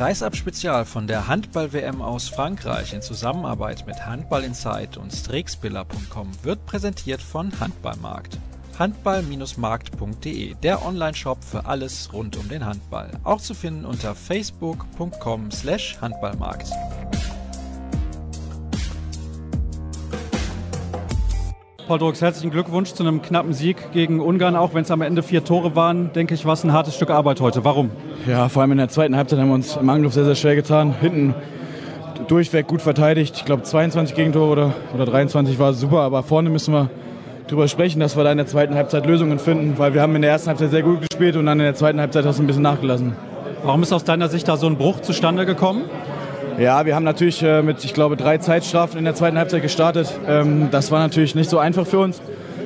Kreisab Spezial von der Handball-WM aus Frankreich in Zusammenarbeit mit Handball Insight und Strixbiller.com wird präsentiert von Handballmarkt. Handball-markt.de, der Online-Shop für alles rund um den Handball. Auch zu finden unter facebook.com Paul Drucks, herzlichen Glückwunsch zu einem knappen Sieg gegen Ungarn, auch wenn es am Ende vier Tore waren. Denke ich, war es ein hartes Stück Arbeit heute. Warum? Ja, vor allem in der zweiten Halbzeit haben wir uns im Angriff sehr, sehr schwer getan. Hinten durchweg gut verteidigt. Ich glaube, 22 Gegentore oder, oder 23 war super, aber vorne müssen wir drüber sprechen, dass wir da in der zweiten Halbzeit Lösungen finden, weil wir haben in der ersten Halbzeit sehr gut gespielt und dann in der zweiten Halbzeit hast du ein bisschen nachgelassen. Warum ist aus deiner Sicht da so ein Bruch zustande gekommen? Ja, wir haben natürlich äh, mit, ich glaube, drei Zeitstrafen in der zweiten Halbzeit gestartet. Ähm, das war natürlich nicht so einfach für uns.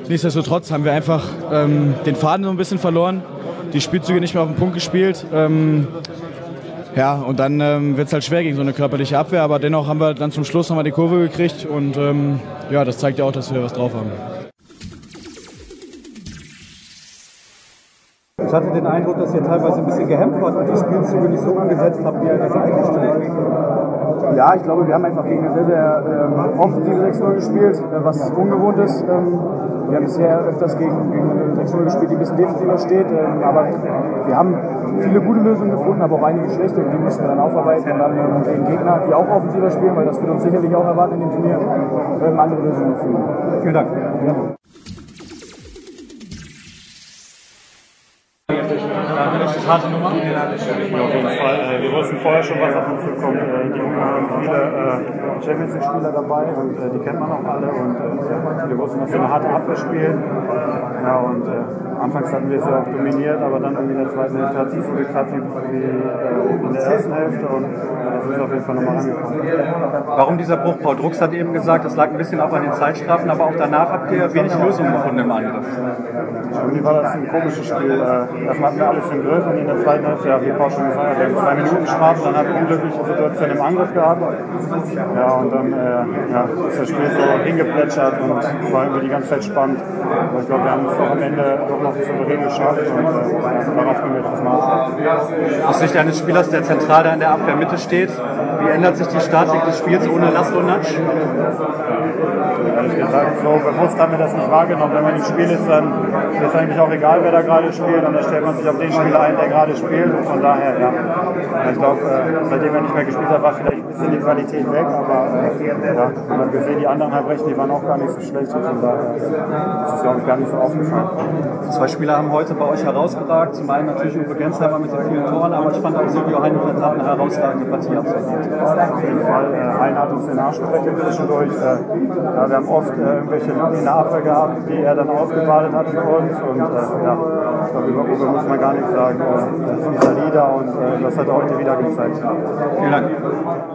Nichtsdestotrotz haben wir einfach ähm, den Faden so ein bisschen verloren, die Spielzüge nicht mehr auf den Punkt gespielt. Ähm, ja, und dann ähm, wird es halt schwer gegen so eine körperliche Abwehr, aber dennoch haben wir dann zum Schluss nochmal die Kurve gekriegt und ähm, ja, das zeigt ja auch, dass wir was drauf haben. Ich hatte den Eindruck, dass ihr teilweise ein bisschen gehemmt wart und die Spielzüge nicht so angesetzt habt, wie ihr das eigentlich tut. Ja, ich glaube, wir haben einfach gegen eine sehr, sehr ähm, offensive 6-0 gespielt, äh, was ungewohnt ist. Ähm, wir haben bisher öfters gegen, gegen eine 6-0 gespielt, die ein bisschen defensiver steht. Ähm, aber wir haben viele gute Lösungen gefunden, aber auch einige schlechte und die müssen wir dann aufarbeiten und dann gegen Gegner, die auch offensiver spielen, weil das wird uns sicherlich auch erwarten in dem Turnier, ähm, andere Lösungen finden. Vielen Dank. Ja. Harte Nummer? Ja, auf jeden Fall. Äh, wir wussten vorher schon, was auf uns zukommt. Äh, die Ungarn haben viele äh, Champions League-Spieler dabei und äh, die kennt man auch alle. Und äh, wir wussten, dass wir eine harte Abwehr spielen. Ja, und äh, anfangs hatten wir es ja auch dominiert, aber dann irgendwie in der zweiten Hälfte hat es nicht so geklappt wie, wie in der ersten Hälfte. Und das ist auf jeden Fall nochmal angekommen. Warum dieser Bruch? Paul Drucks hat eben gesagt, das lag ein bisschen auch an den Zeitstrafen, aber auch danach habt ihr wenig Lösungen gefunden im Angriff. Irgendwie war das ein komisches Spiel. Erstmal hatten wir alles im Griff und in der zweiten Hälfte, ja, wie Paul schon gesagt hat, wir haben zwei Minuten Strafe, dann wir unglückliche Situation im Angriff gehabt. Ja, und dann äh, ja, ist das Spiel so hingeplätschert und war irgendwie die ganze Zeit spannend. Aber ich glaube, wir haben es auch am Ende doch noch souverän geschafft und äh, darauf können wir jetzt was. Aus Sicht eines Spielers, der zentral da in der Abwehrmitte steht, wie ändert sich die Statik des Spiels ohne Laszlo Natsch? Ehrlich gesagt, so bewusst haben wir das nicht wahrgenommen. Wenn man im Spiel ist, dann ist es eigentlich auch egal, wer da gerade spielt. Und dann stellt man sich auf den Spieler ein, der gerade spielt. Und von daher, ja. Ich glaube, äh, seitdem er nicht mehr gespielt hat, war vielleicht ein bisschen die Qualität weg. Aber äh, ja, man gesehen, die anderen Halbrechten, die waren auch gar nicht so schlecht. Und von daher ist es, glaube ich, gar nicht so aufgefallen. Zwei Spieler haben heute bei euch herausgeragt. Zum einen natürlich Uwe Gensheimer mit den vielen Toren, aber ich fand auch Silvio Heinefeld hat eine herausragende Partie absolviert. Auf jeden Fall. Äh, Hein hat uns den Arsch gerettet zwischendurch. Äh, ja, wir haben oft äh, irgendwelche Lücken in der Abwehr gehabt, die er dann ausgebadet hat für uns. Und äh, ja, ich glaube, über Uwe muss man gar nichts sagen. Äh, er ist unser Leader und äh, das hat er heute wieder gezeigt. Vielen Dank.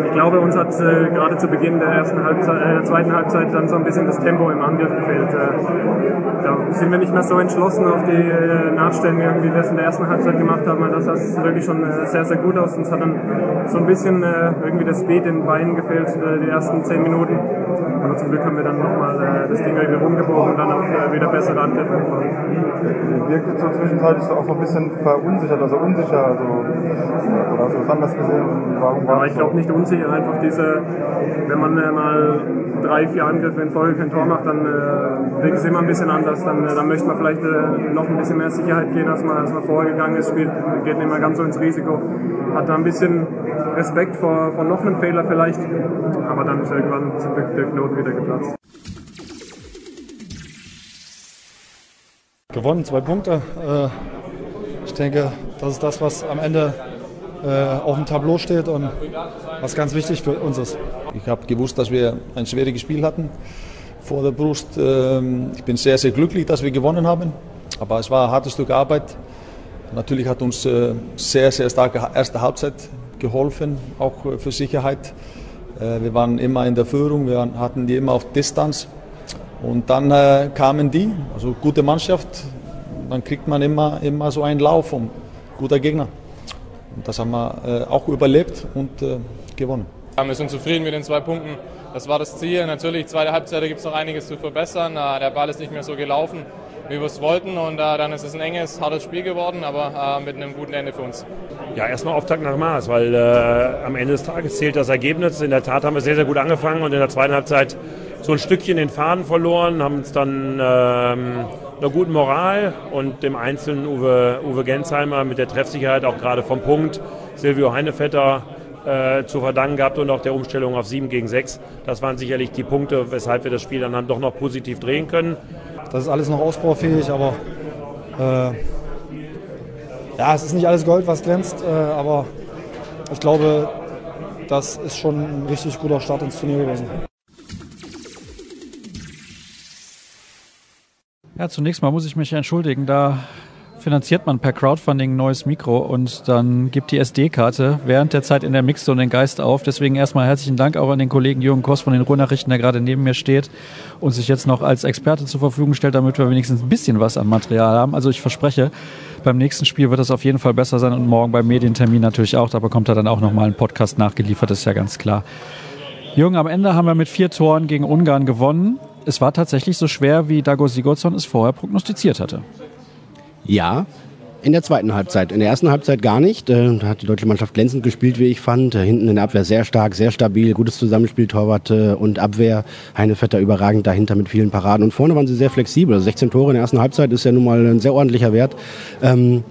Ich glaube, uns hat äh, gerade zu Beginn der ersten Halbzeit, äh, der zweiten Halbzeit dann so ein bisschen das Tempo im Angriff gefehlt. Äh, da sind wir nicht mehr so entschlossen auf die äh, Nachstellen, wie wir es in der ersten Halbzeit gemacht haben. Das sah wirklich schon äh, sehr, sehr gut aus. Uns hat dann so ein bisschen äh, irgendwie das Speed in den Beinen gefehlt, äh, die ersten zehn Minuten. Aber zum Glück haben wir dann nochmal das Ding irgendwie rumgebogen und dann auch wieder bessere Angriffe gefahren. Ihr wirkt zur Zwischenzeit so auch so ein bisschen verunsichert, also unsicher. Also, oder hast du das anders gesehen? Warum war Aber ich glaube nicht unsicher, einfach diese, wenn man äh, mal drei, vier Angriffe in Folge kein Tor macht, dann äh, wirkt es immer ein bisschen anders. Dann, äh, dann möchte man vielleicht äh, noch ein bisschen mehr Sicherheit gehen, als man, als man vorher gegangen ist. Spielt, geht nicht mehr ganz so ins Risiko. Hat da ein bisschen Respekt vor, vor noch einem Fehler vielleicht, aber dann ist irgendwann zum Glück der Knoten wieder geplatzt. Gewonnen, zwei Punkte. Äh, Ich denke, das ist das, was am Ende auf dem Tableau steht und was ganz wichtig für uns ist. Ich habe gewusst, dass wir ein schwieriges Spiel hatten vor der Brust. Ähm, Ich bin sehr, sehr glücklich, dass wir gewonnen haben. Aber es war ein hartes Stück Arbeit. Natürlich hat uns äh, sehr, sehr starke erste Halbzeit geholfen, auch äh, für Sicherheit. Äh, Wir waren immer in der Führung, wir hatten die immer auf Distanz. Und dann äh, kamen die, also gute Mannschaft, dann kriegt man immer, immer so einen Lauf und guter Gegner. Und das haben wir äh, auch überlebt und äh, gewonnen. Ja, wir sind zufrieden mit den zwei Punkten. Das war das Ziel. Natürlich, zweite Halbzeit gibt es noch einiges zu verbessern. Der Ball ist nicht mehr so gelaufen. wie wir es wollten. Und äh, dann ist es ein enges, hartes Spiel geworden, aber mit einem guten Ende für uns. Ja, erstmal Auftakt nach Maß, weil äh, am Ende des Tages zählt das Ergebnis. In der Tat haben wir sehr, sehr gut angefangen und in der zweiten Halbzeit so ein Stückchen den Faden verloren, haben uns dann ähm, einer guten Moral und dem einzelnen Uwe, Uwe Gensheimer mit der Treffsicherheit auch gerade vom Punkt, Silvio Heinevetter äh, zu verdanken gehabt und auch der Umstellung auf 7 gegen 6. Das waren sicherlich die Punkte, weshalb wir das Spiel dann, dann doch noch positiv drehen können. Das ist alles noch ausbaufähig, aber äh, ja, es ist nicht alles Gold, was glänzt, äh, aber ich glaube, das ist schon ein richtig guter Start ins Turnier gewesen. Ja, zunächst mal muss ich mich entschuldigen, da finanziert man per Crowdfunding ein neues Mikro und dann gibt die SD-Karte während der Zeit in der Mixzone den Geist auf. Deswegen erstmal herzlichen Dank auch an den Kollegen Jürgen Koss von den Ruhrnachrichten, der gerade neben mir steht und sich jetzt noch als Experte zur Verfügung stellt, damit wir wenigstens ein bisschen was an Material haben. Also ich verspreche, beim nächsten Spiel wird das auf jeden Fall besser sein und morgen beim Medientermin natürlich auch. Da bekommt er dann auch nochmal einen Podcast nachgeliefert, ist ja ganz klar. Jürgen, am Ende haben wir mit vier Toren gegen Ungarn gewonnen es war tatsächlich so schwer, wie Dago Sigurdsson es vorher prognostiziert hatte. Ja, in der zweiten Halbzeit. In der ersten Halbzeit gar nicht. Äh, da hat die deutsche Mannschaft glänzend gespielt, wie ich fand. Äh, hinten in der Abwehr sehr stark, sehr stabil, gutes Zusammenspiel, Torwart äh, und Abwehr. Heinevetter überragend dahinter mit vielen Paraden. Und vorne waren sie sehr flexibel. 16 also Tore in der ersten Halbzeit ist ja nun mal ein sehr ordentlicher Wert. Ähm,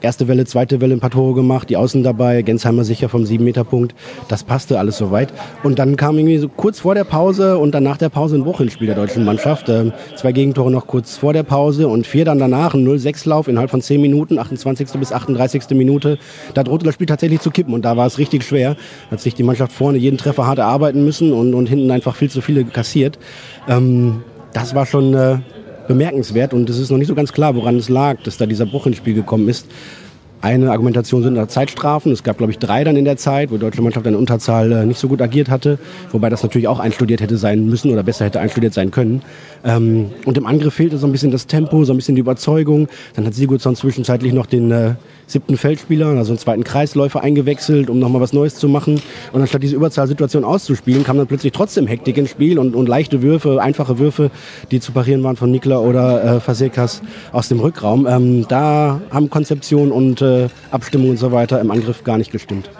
erste Welle, zweite Welle ein paar Tore gemacht, die Außen dabei, Gensheimer sicher vom 7-Meter-Punkt. Das passte alles soweit. Und dann kam irgendwie so kurz vor der Pause und dann nach der Pause ein Bruch ins Spiel der deutschen Mannschaft. Ähm, zwei Gegentore noch kurz vor der Pause und vier dann danach, ein 0-6-Lauf innerhalb von 10 Minuten, 28. bis 38. Minute. Da drohte das Spiel tatsächlich zu kippen und da war es richtig schwer. Hat sich die Mannschaft vorne jeden Treffer hart erarbeiten müssen und, und hinten einfach viel zu viele kassiert. Ähm, das war schon... Äh, bemerkenswert und es ist noch nicht so ganz klar, woran es lag, dass da dieser Bruch ins Spiel gekommen ist. Eine Argumentation sind da Zeitstrafen. Es gab, glaube ich, drei dann in der Zeit, wo die deutsche Mannschaft in Unterzahl äh, nicht so gut agiert hatte. Wobei das natürlich auch einstudiert hätte sein müssen oder besser hätte einstudiert sein können. Ähm, und im Angriff fehlte so ein bisschen das Tempo, so ein bisschen die Überzeugung. Dann hat Sigurdsson zwischenzeitlich noch den äh, siebten Feldspieler, also einen zweiten Kreisläufer eingewechselt, um nochmal was Neues zu machen. Und anstatt diese Überzahlsituation auszuspielen, kam dann plötzlich trotzdem Hektik ins Spiel und, und leichte Würfe, einfache Würfe, die zu parieren waren von Nikla oder äh, Fasekas aus dem Rückraum. Ähm, da haben Konzeption und äh, Abstimmung und so weiter im Angriff gar nicht gestimmt.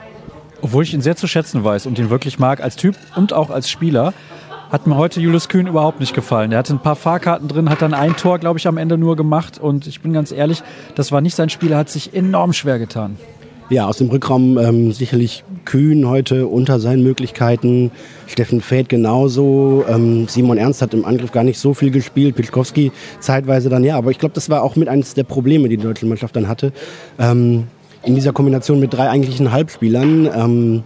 Obwohl ich ihn sehr zu schätzen weiß und ihn wirklich mag als Typ und auch als Spieler, hat mir heute Julius Kühn überhaupt nicht gefallen. Er hatte ein paar Fahrkarten drin, hat dann ein Tor, glaube ich, am Ende nur gemacht. Und ich bin ganz ehrlich, das war nicht sein Spiel. Er hat sich enorm schwer getan. Ja, aus dem Rückraum ähm, sicherlich Kühn heute unter seinen Möglichkeiten. Steffen Fäth genauso. Ähm, Simon Ernst hat im Angriff gar nicht so viel gespielt. Pitschkowski zeitweise dann ja. Aber ich glaube, das war auch mit eines der Probleme, die die deutsche Mannschaft dann hatte. Ähm, in dieser Kombination mit drei eigentlichen Halbspielern. Ähm,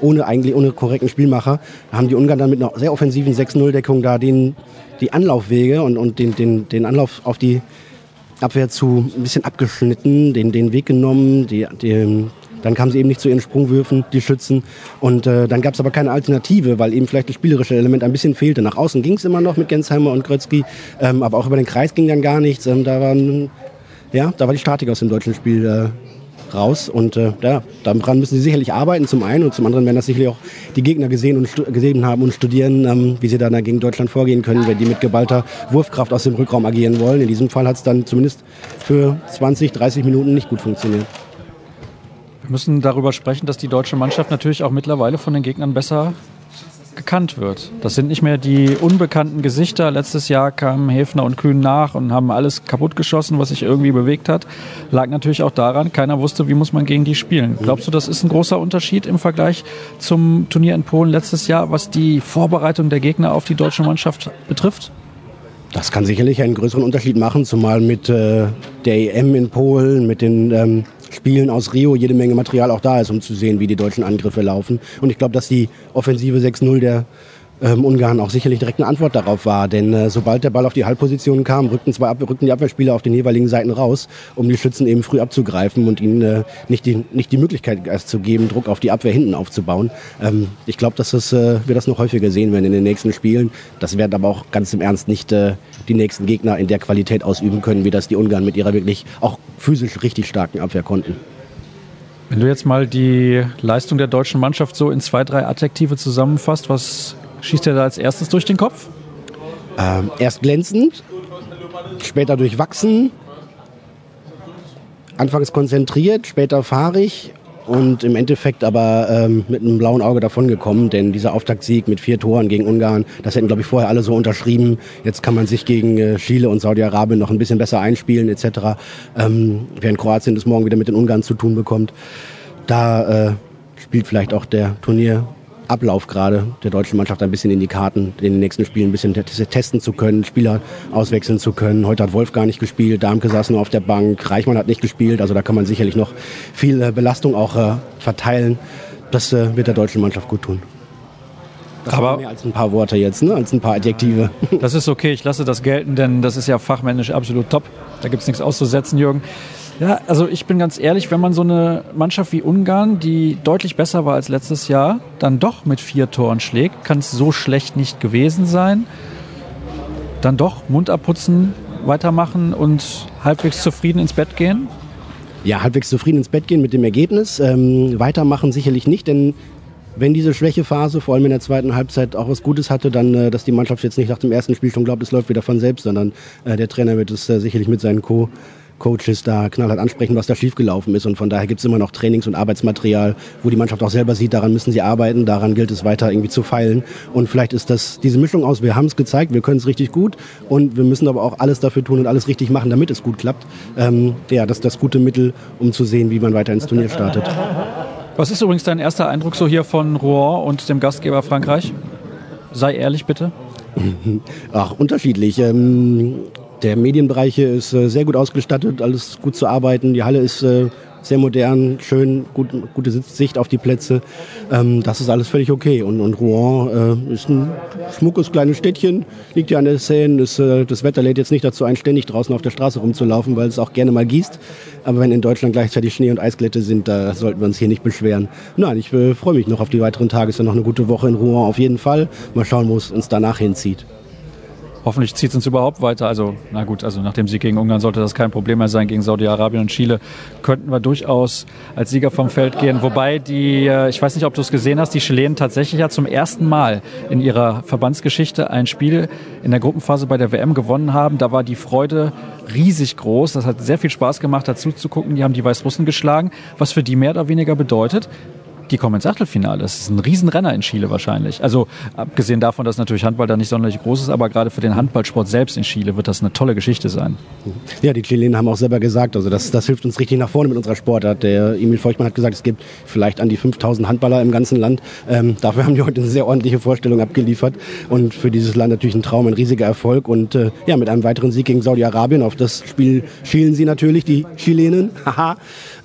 ohne eigentlich ohne korrekten Spielmacher, haben die Ungarn dann mit einer sehr offensiven 6-0-Deckung da den, die Anlaufwege und, und den, den, den Anlauf auf die Abwehr zu ein bisschen abgeschnitten, den, den Weg genommen, die, die, dann kamen sie eben nicht zu ihren Sprungwürfen, die Schützen. Und äh, dann gab es aber keine Alternative, weil eben vielleicht das spielerische Element ein bisschen fehlte. Nach außen ging es immer noch mit Gensheimer und Grötzky, ähm, aber auch über den Kreis ging dann gar nichts. Ähm, da, waren, ja, da war die Statik aus dem deutschen Spiel äh, raus. Und äh, ja, daran müssen sie sicherlich arbeiten, zum einen. Und zum anderen werden das sicherlich auch die Gegner gesehen und gesehen haben und studieren, ähm, wie sie dann gegen Deutschland vorgehen können, wenn die mit geballter Wurfkraft aus dem Rückraum agieren wollen. In diesem Fall hat es dann zumindest für 20, 30 Minuten nicht gut funktioniert. Wir müssen darüber sprechen, dass die deutsche Mannschaft natürlich auch mittlerweile von den Gegnern besser gekannt wird. Das sind nicht mehr die unbekannten Gesichter. Letztes Jahr kamen Häfner und Kühn nach und haben alles kaputtgeschossen, was sich irgendwie bewegt hat. Lag natürlich auch daran, keiner wusste, wie muss man gegen die spielen. Glaubst du, das ist ein großer Unterschied im Vergleich zum Turnier in Polen letztes Jahr, was die Vorbereitung der Gegner auf die deutsche Mannschaft betrifft? Das kann sicherlich einen größeren Unterschied machen, zumal mit äh, der EM in Polen, mit den ähm, Spielen aus Rio jede Menge Material auch da ist, um zu sehen, wie die deutschen Angriffe laufen. Und ich glaube, dass die Offensive 6-0 der ähm, Ungarn auch sicherlich direkt eine Antwort darauf war. Denn äh, sobald der Ball auf die Halbposition kam, rückten, zwei Ab rückten die Abwehrspieler auf den jeweiligen Seiten raus, um die Schützen eben früh abzugreifen und ihnen äh, nicht, die, nicht die Möglichkeit zu geben, Druck auf die Abwehr hinten aufzubauen. Ähm, ich glaube, dass das, äh, wir das noch häufiger sehen werden in den nächsten Spielen. Das werden aber auch ganz im Ernst nicht äh, die nächsten Gegner in der Qualität ausüben können, wie das die Ungarn mit ihrer wirklich auch physisch richtig starken Abwehr konnten. Wenn du jetzt mal die Leistung der deutschen Mannschaft so in zwei, drei Adjektive zusammenfasst, was schießt dir da als erstes durch den Kopf? Ähm, erst glänzend, später durchwachsen, anfangs konzentriert, später fahrig und im Endeffekt aber ähm, mit einem blauen Auge davongekommen, denn dieser Auftaktsieg mit vier Toren gegen Ungarn, das hätten, glaube ich, vorher alle so unterschrieben. Jetzt kann man sich gegen äh, Chile und Saudi-Arabien noch ein bisschen besser einspielen etc., ähm, während Kroatien das morgen wieder mit den Ungarn zu tun bekommt. Da äh, spielt vielleicht auch der Turnier Ablauf gerade der deutschen Mannschaft ein bisschen in die Karten, in den nächsten Spielen ein bisschen testen zu können, Spieler auswechseln zu können. Heute hat Wolf gar nicht gespielt, Darmke saß nur auf der Bank, Reichmann hat nicht gespielt, also da kann man sicherlich noch viel äh, Belastung auch äh, verteilen. Das äh, wird der deutschen Mannschaft gut tun. Das aber mehr als ein paar Worte jetzt, ne? als ein paar Adjektive. Das ist okay, ich lasse das gelten, denn das ist ja fachmännisch absolut top. Da gibt es nichts auszusetzen, Jürgen. Ja, also ich bin ganz ehrlich, wenn man so eine Mannschaft wie Ungarn, die deutlich besser war als letztes Jahr, dann doch mit vier Toren schlägt, kann es so schlecht nicht gewesen sein. Dann doch Mund abputzen, weitermachen und halbwegs zufrieden ins Bett gehen? Ja, halbwegs zufrieden ins Bett gehen mit dem Ergebnis. Ähm, weitermachen sicherlich nicht, denn wenn diese Schwächephase vor allem in der zweiten Halbzeit auch was Gutes hatte, dann, äh, dass die Mannschaft jetzt nicht nach dem ersten Spiel schon glaubt, es läuft wieder von selbst, sondern äh, der Trainer wird es äh, sicherlich mit seinen Co Coaches da knallhart ansprechen, was da schiefgelaufen ist. Und von daher gibt es immer noch Trainings- und Arbeitsmaterial, wo die Mannschaft auch selber sieht, daran müssen sie arbeiten, daran gilt es weiter irgendwie zu feilen. Und vielleicht ist das diese Mischung aus, wir haben es gezeigt, wir können es richtig gut und wir müssen aber auch alles dafür tun und alles richtig machen, damit es gut klappt. Ähm, ja, das ist das gute Mittel, um zu sehen, wie man weiter ins Turnier startet. Was ist übrigens dein erster Eindruck so hier von Rouen und dem Gastgeber Frankreich? Sei ehrlich bitte. Ach, unterschiedlich. Ähm, der Medienbereich hier ist äh, sehr gut ausgestattet, alles gut zu arbeiten. Die Halle ist äh, sehr modern, schön, gut, gute Sicht auf die Plätze. Ähm, das ist alles völlig okay. Und, und Rouen äh, ist ein schmuckes kleines Städtchen, liegt hier an der Seine. Äh, das Wetter lädt jetzt nicht dazu ein, ständig draußen auf der Straße rumzulaufen, weil es auch gerne mal gießt. Aber wenn in Deutschland gleichzeitig Schnee und Eisglätte sind, da sollten wir uns hier nicht beschweren. Nein, ich freue mich noch auf die weiteren Tage. Es ist ja noch eine gute Woche in Rouen auf jeden Fall. Mal schauen, wo es uns danach hinzieht. Hoffentlich zieht es uns überhaupt weiter. Also, na gut, also nach dem Sieg gegen Ungarn sollte das kein Problem mehr sein. Gegen Saudi-Arabien und Chile könnten wir durchaus als Sieger vom Feld gehen. Wobei die, äh, ich weiß nicht, ob du es gesehen hast, die Chilenen tatsächlich ja zum ersten Mal in ihrer Verbandsgeschichte ein Spiel in der Gruppenphase bei der WM gewonnen haben. Da war die Freude riesig groß. Das hat sehr viel Spaß gemacht, dazu zu gucken. Die haben die Weißrussen geschlagen, was für die mehr oder weniger bedeutet, die kommen ins Achtelfinale. Das ist ein Riesenrenner in Chile wahrscheinlich. Also abgesehen davon, dass natürlich Handball da nicht sonderlich groß ist, aber gerade für den Handballsport selbst in Chile wird das eine tolle Geschichte sein. Ja, die Chilenen haben auch selber gesagt, also das, das hilft uns richtig nach vorne mit unserer Sportart. Der Emil Feuchtmann hat gesagt, es gibt vielleicht an die 5000 Handballer im ganzen Land. Ähm, dafür haben die heute eine sehr ordentliche Vorstellung abgeliefert und für dieses Land natürlich ein Traum, ein riesiger Erfolg und äh, ja, mit einem weiteren Sieg gegen Saudi-Arabien, auf das Spiel schielen sie natürlich, die Chilenen. Haha.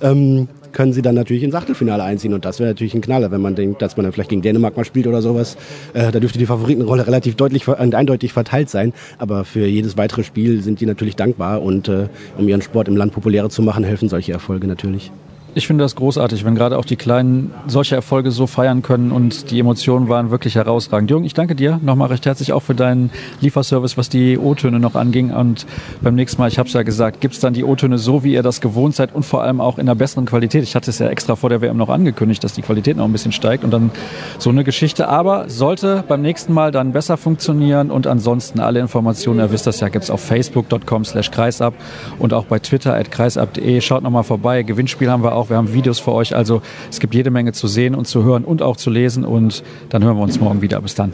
ähm, können sie dann natürlich ins Achtelfinale einziehen. Und das wäre natürlich ein Knaller, wenn man denkt, dass man dann vielleicht gegen Dänemark mal spielt oder sowas. Äh, da dürfte die Favoritenrolle relativ deutlich und eindeutig verteilt sein. Aber für jedes weitere Spiel sind die natürlich dankbar. Und äh, um ihren Sport im Land populärer zu machen, helfen solche Erfolge natürlich. Ich finde das großartig, wenn gerade auch die Kleinen solche Erfolge so feiern können und die Emotionen waren wirklich herausragend. Jürgen, ich danke dir nochmal recht herzlich auch für deinen Lieferservice, was die O-Töne noch anging. Und beim nächsten Mal, ich habe es ja gesagt, gibt es dann die O-Töne so, wie ihr das gewohnt seid und vor allem auch in einer besseren Qualität. Ich hatte es ja extra vor der WM noch angekündigt, dass die Qualität noch ein bisschen steigt und dann so eine Geschichte. Aber sollte beim nächsten Mal dann besser funktionieren und ansonsten alle Informationen, ihr wisst das ja, gibt es auf facebook.com slash kreisab und auch bei twitter at kreisab.de. Schaut nochmal vorbei. Gewinnspiel haben wir auch auch. Wir haben Videos für euch. Also es gibt jede Menge zu sehen und zu hören und auch zu lesen. Und dann hören wir uns morgen wieder. Bis dann.